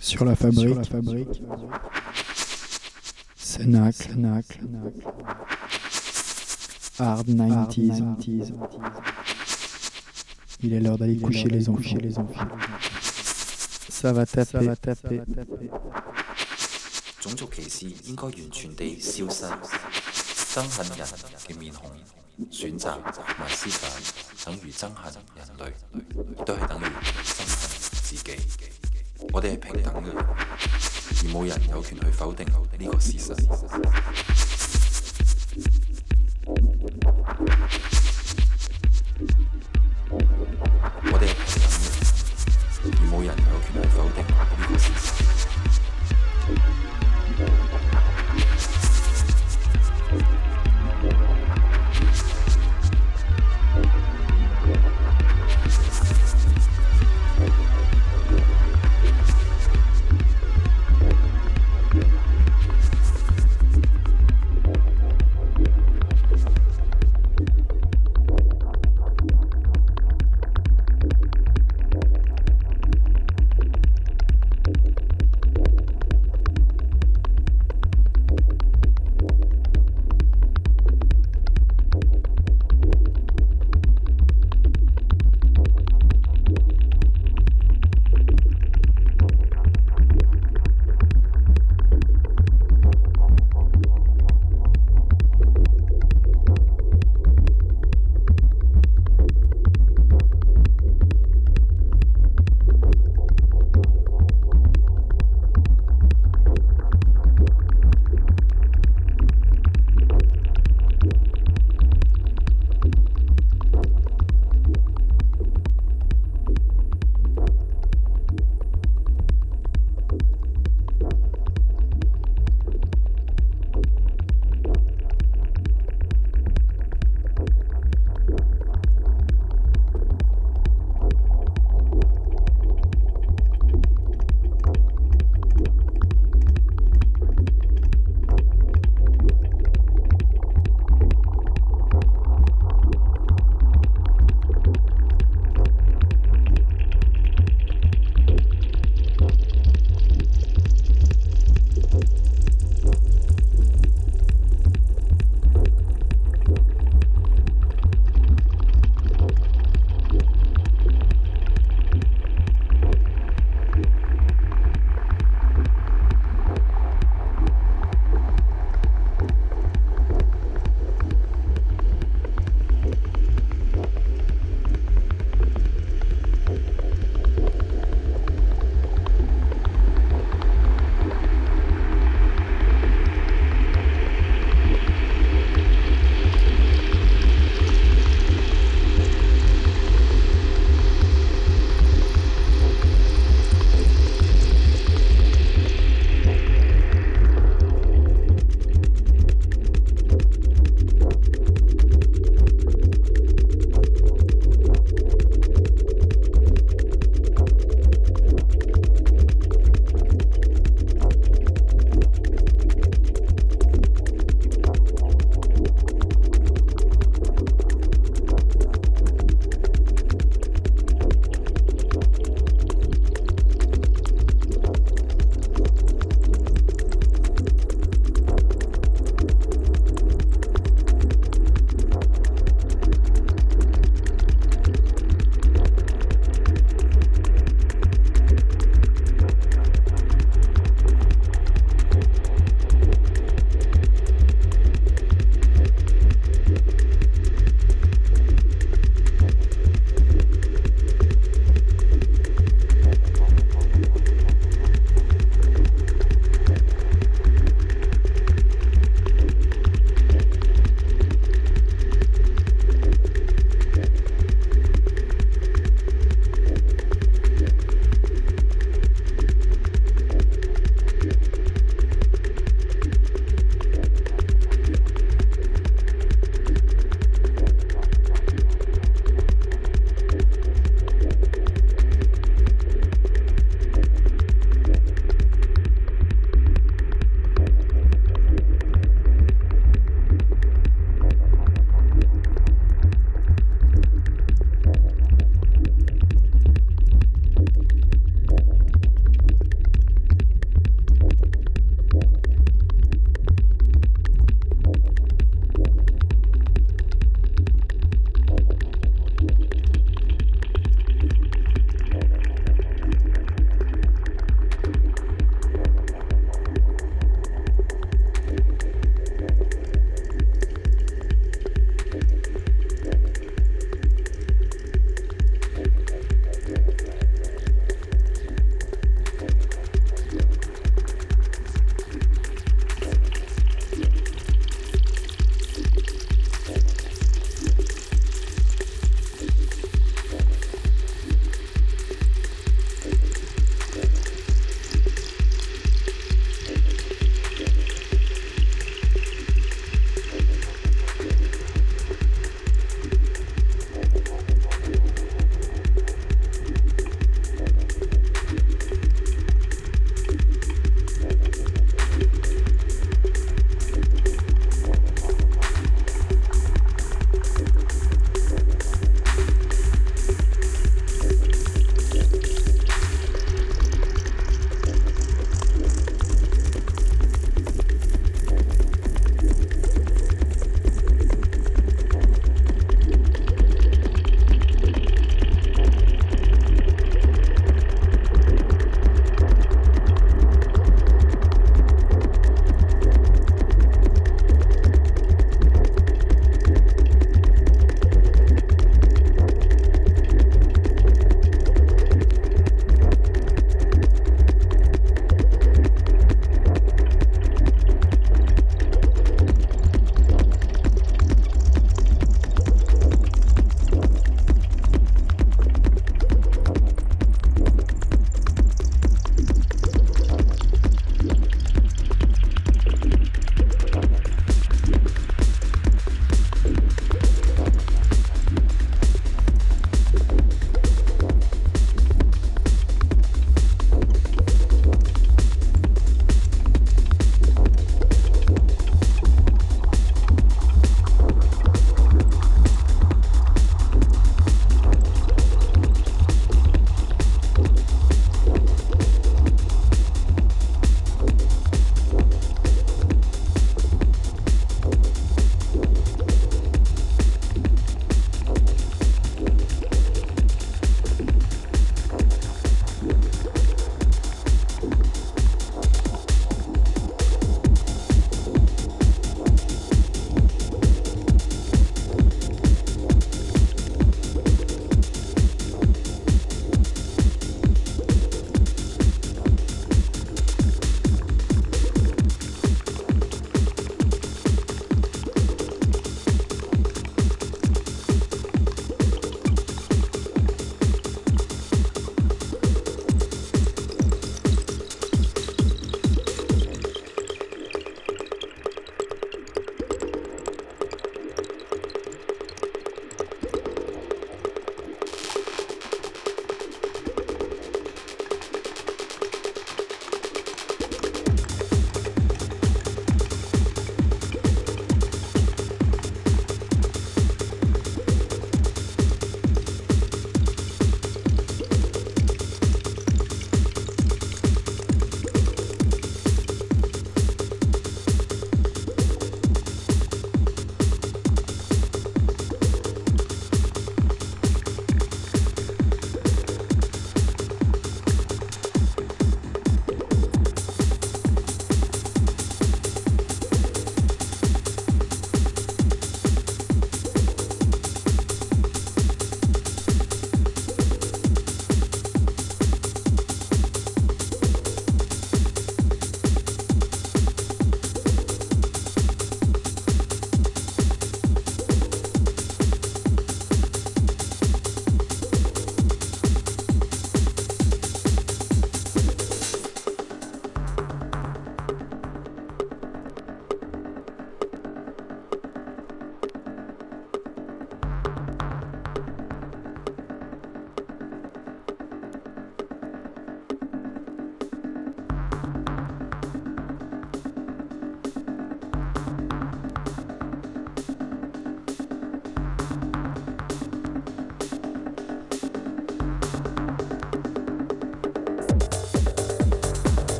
Sur la fabrique, Sur la fabrique. Cenacle, Hard 90s. Il est l'heure d'aller coucher les enfants. les enfants. Ça va taper, ça va taper. 种族歧视应该完全地消失。 憎恨人嘅面孔、選擇同埋思想，等於憎恨人類，亦都係等於憎恨自己。我哋係平等嘅，而冇人有權去否定呢個事實。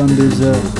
22h minuit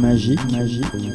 Magique, magique.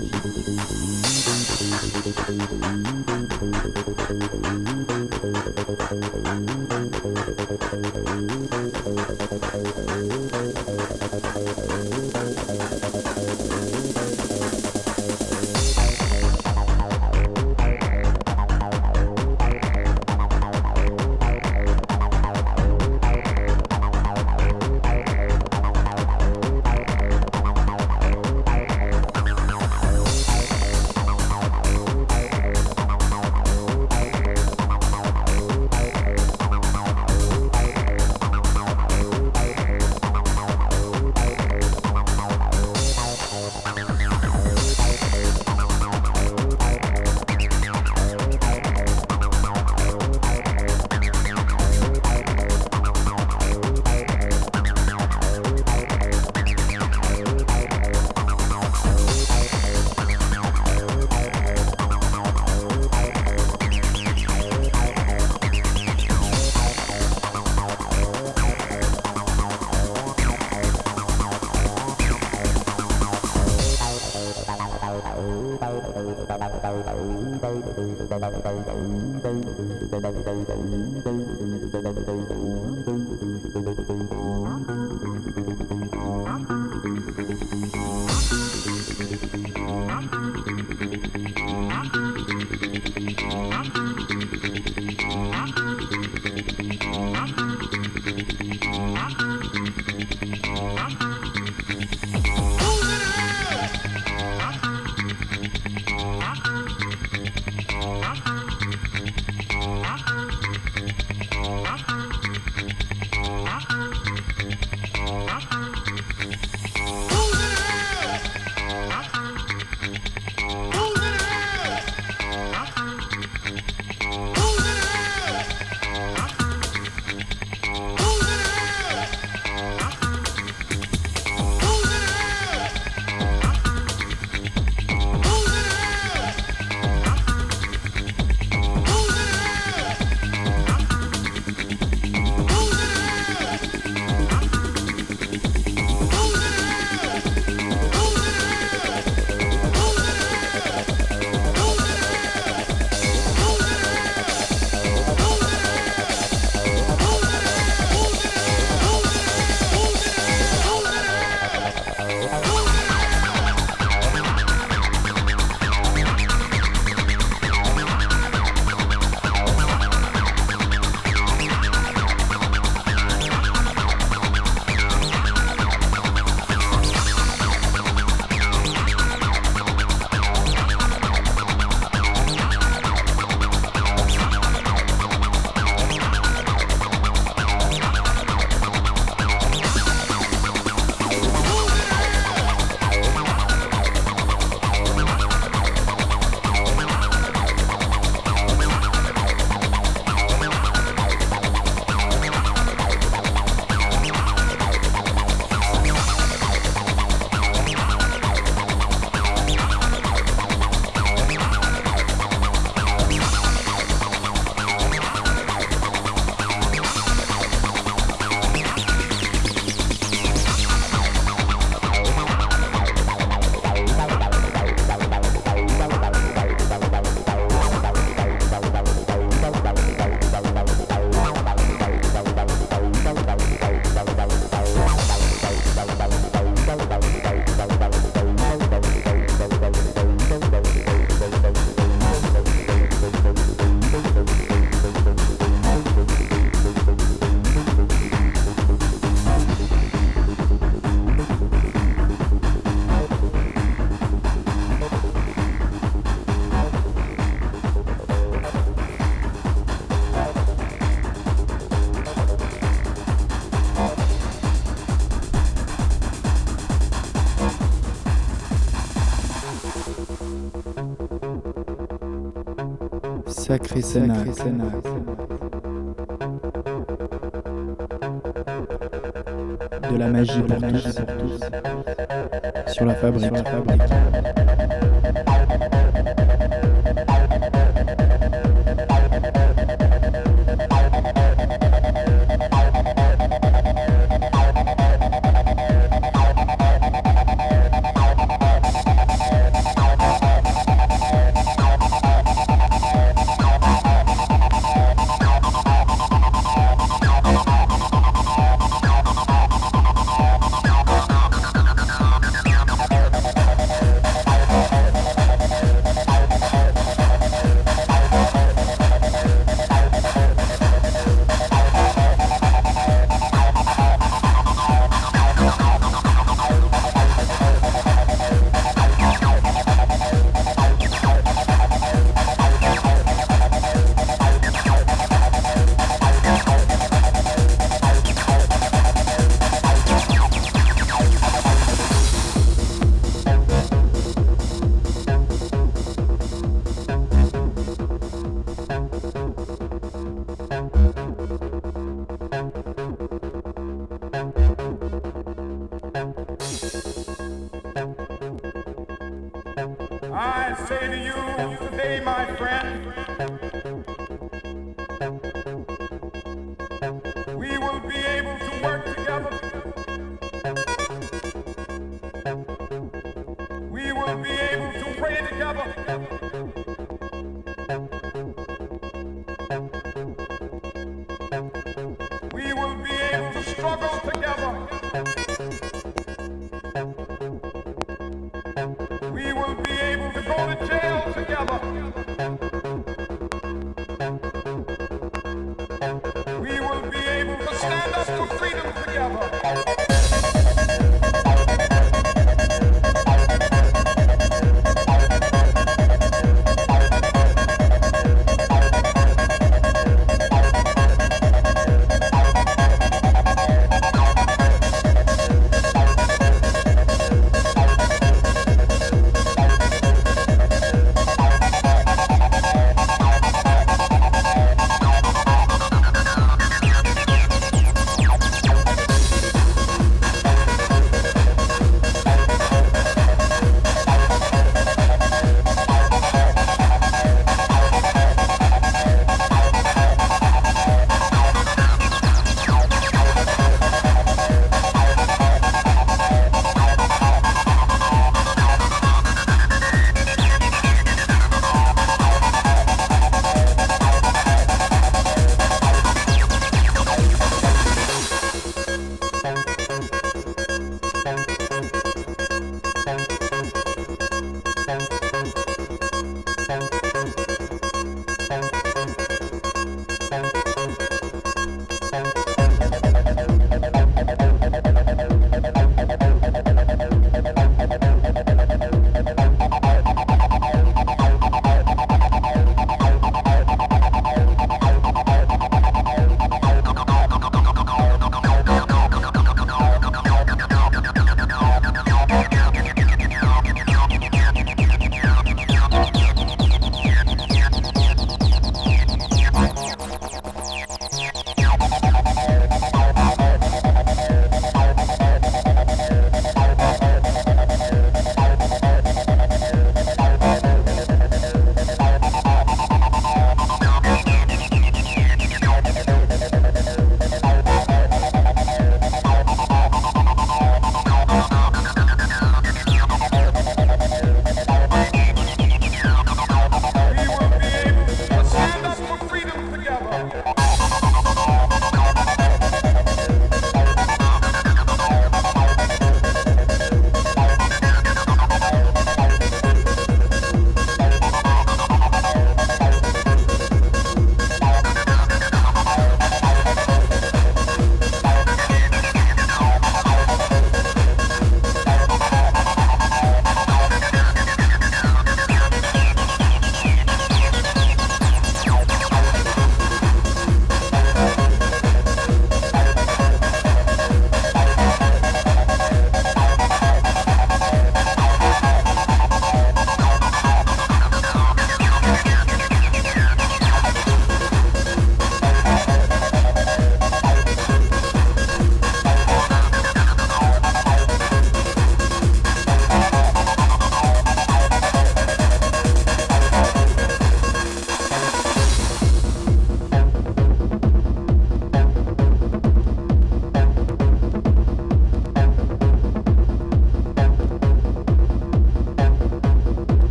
Sacré Sénat. De la magie pour tous. Sur la fabrique. I say to you today, my friend,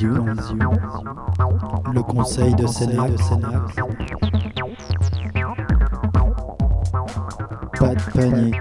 Le conseil de Sénac, Pas de panique,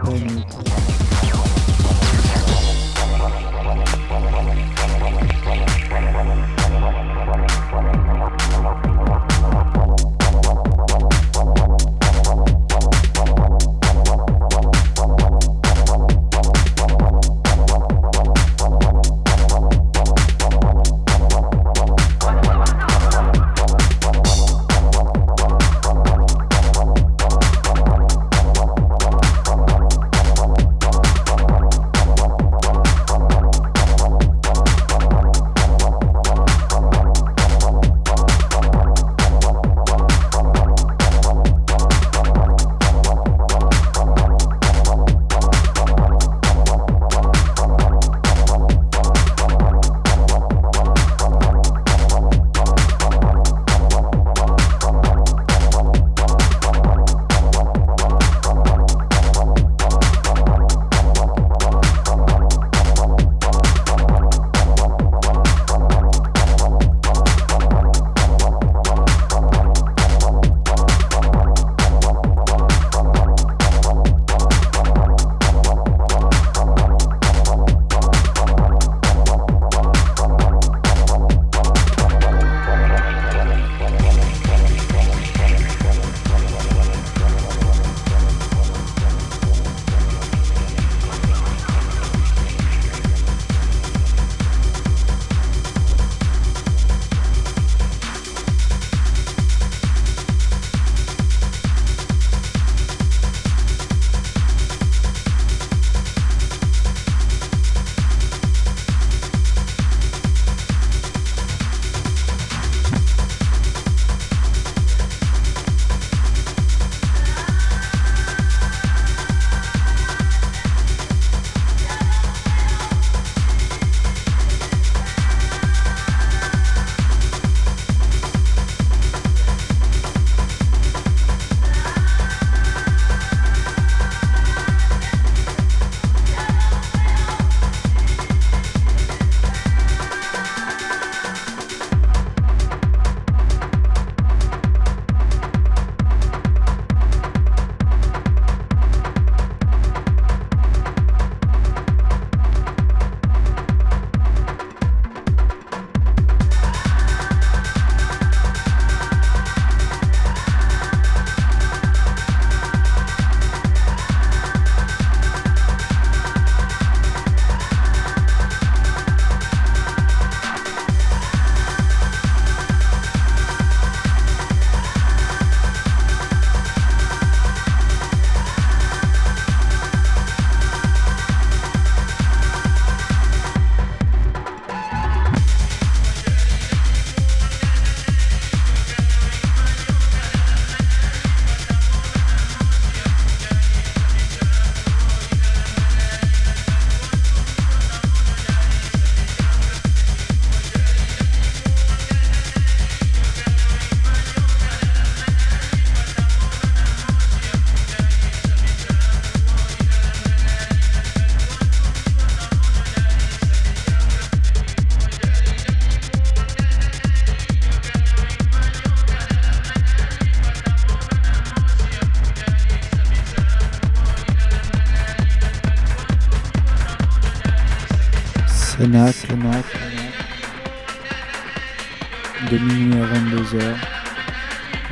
de minuit à 22h,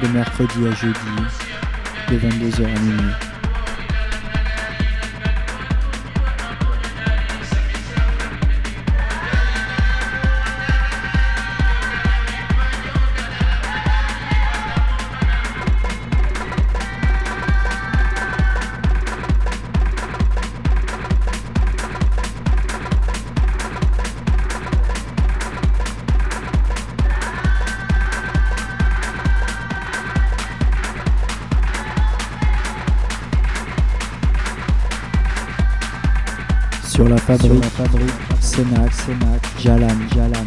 de mercredi à jeudi, de 22h à minuit. Fabrique, fabrique, Sénac, Sénac, Jalan, Jalan,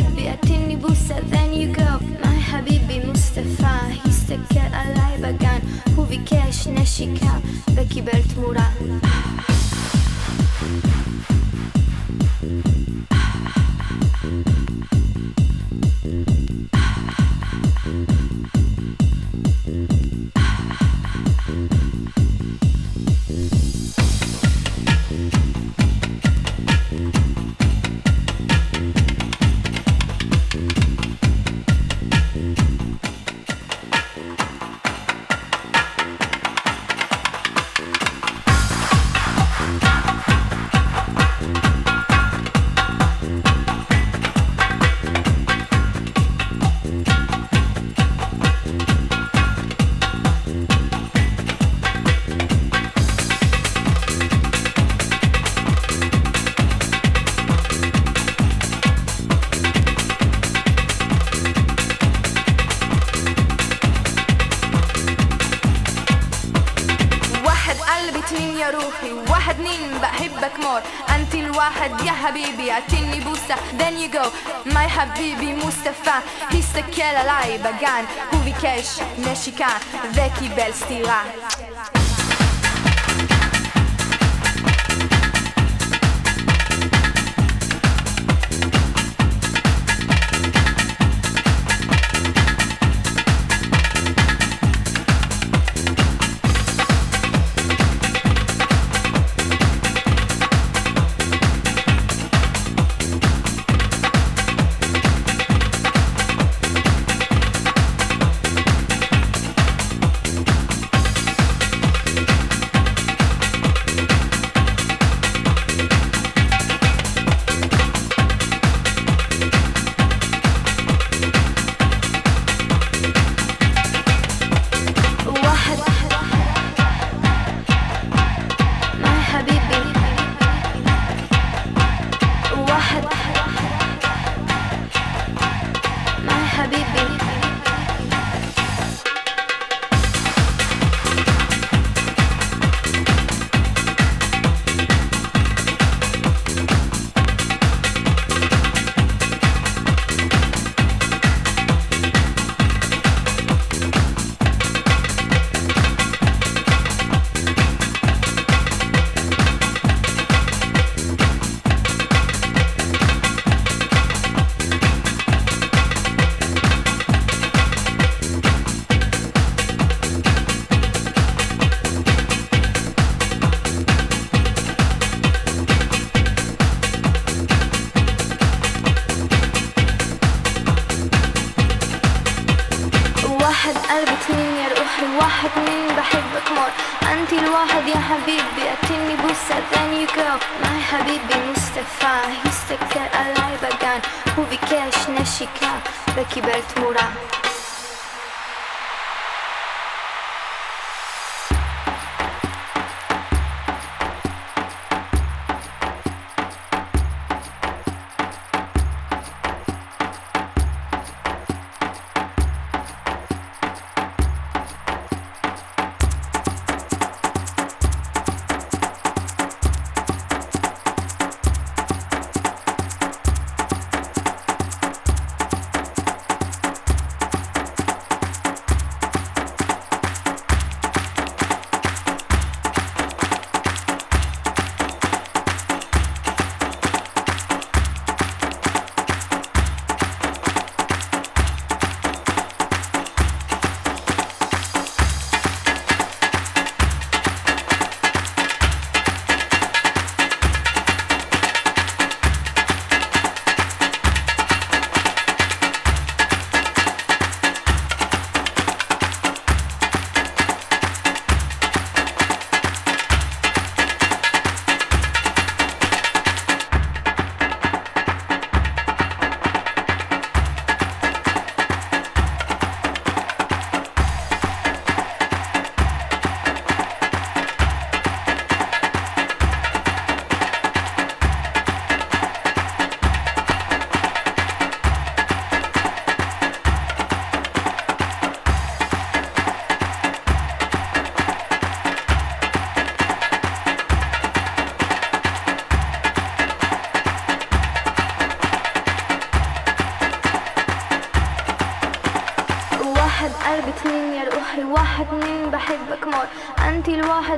حبيبي اديني بوسة then you go. my حبيبي مصطفى he's the girl يستكر علي بقان هو بكاش نشيكا بكي برت مراد הסתכל עליי בגן, הוא ביקש נשיקה וקיבל סטירה.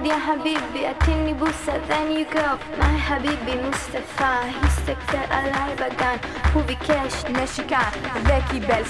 الواحد يا حبيبي اتني بوسة then you go my حبيبي مصطفى يستكتر على البقان هو بكاش نشكان ذكي بل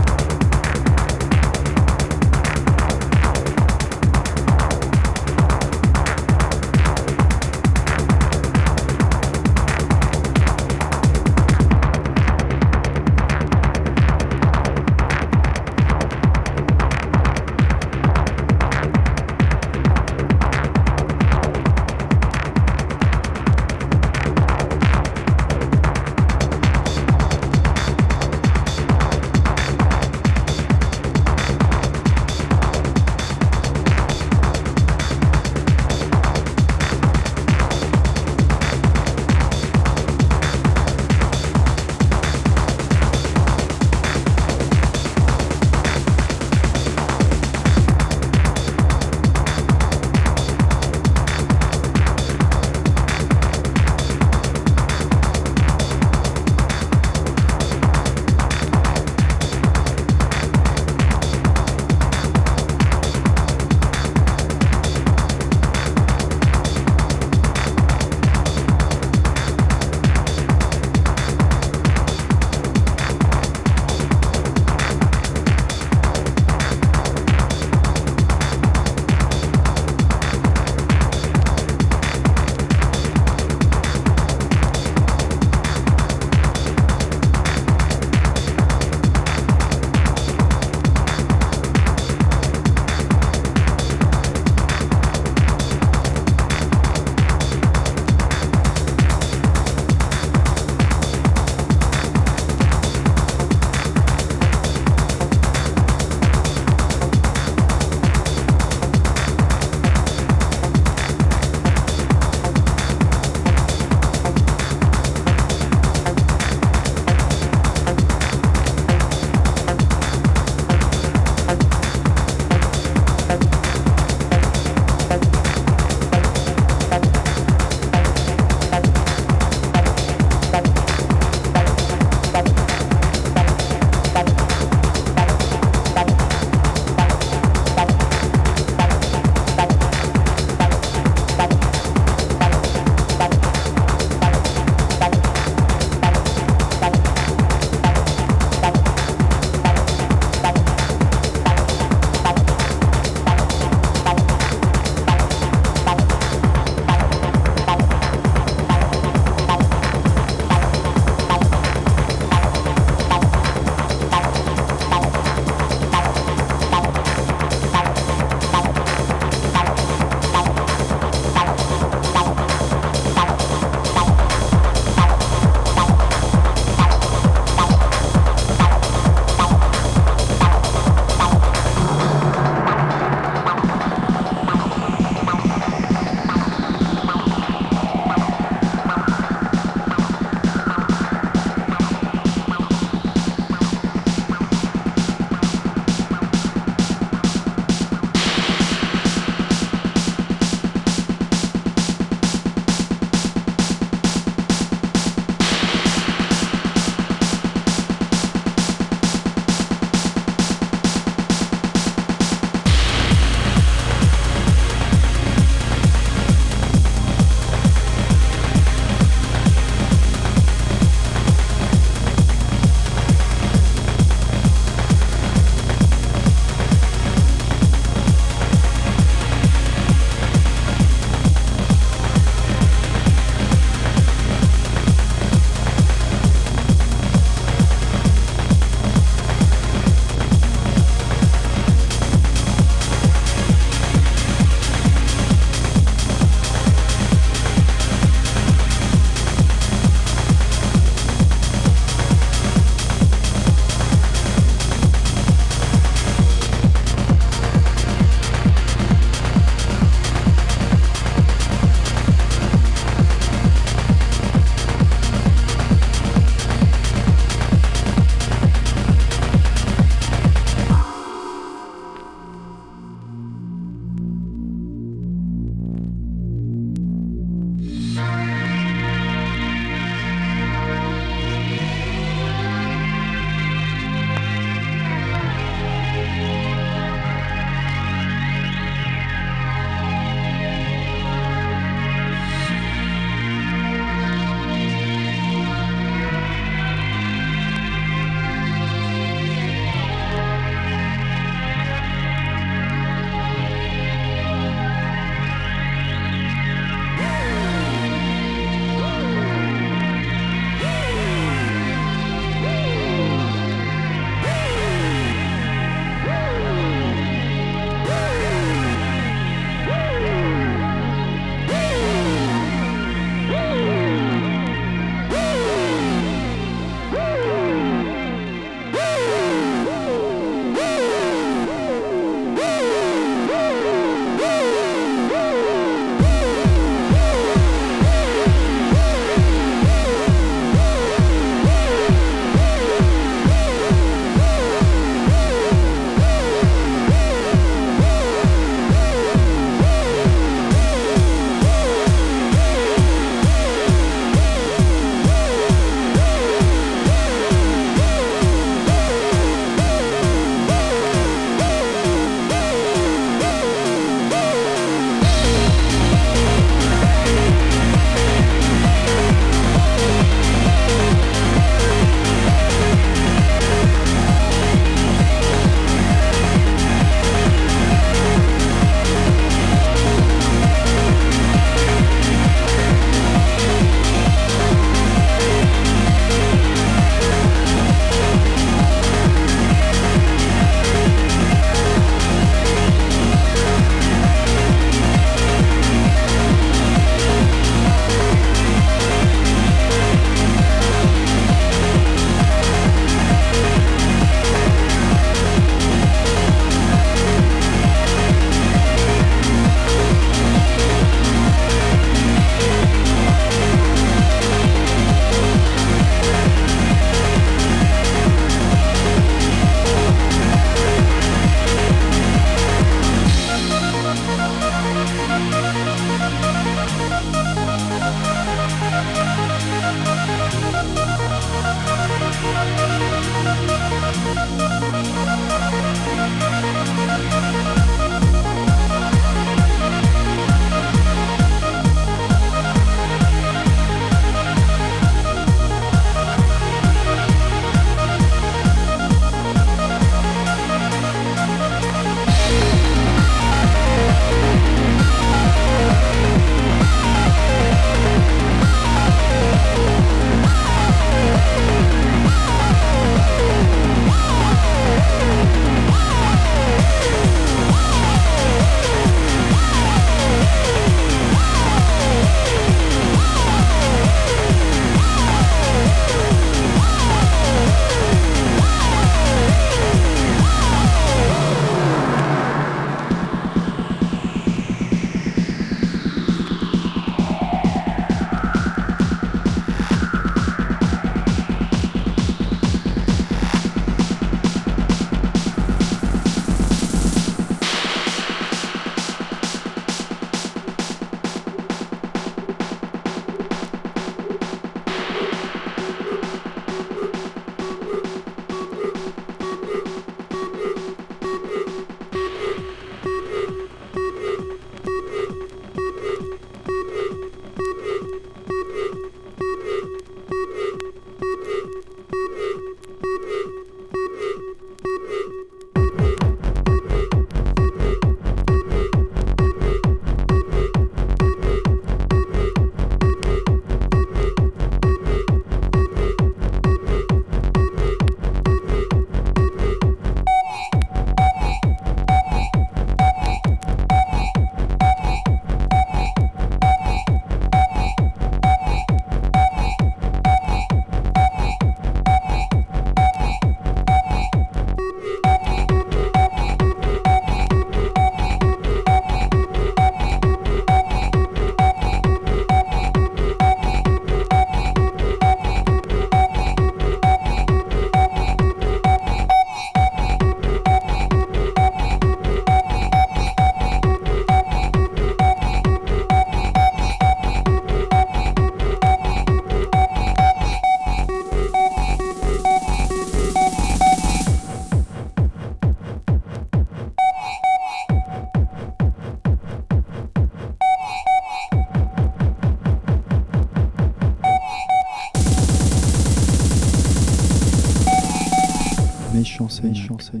C'est chanson.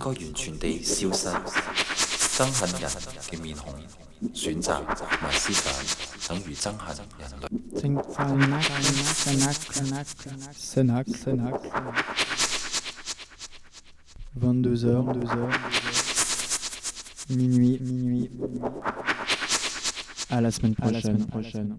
该完全地消失。憎恨人嘅面孔，选择埋尸反，等于憎恨人类。Think Sanak, Sanak, Sanak, Sanak, Sanak. 22h, 22h. Minuit, minuit. À la semaine prochaine. prochaine.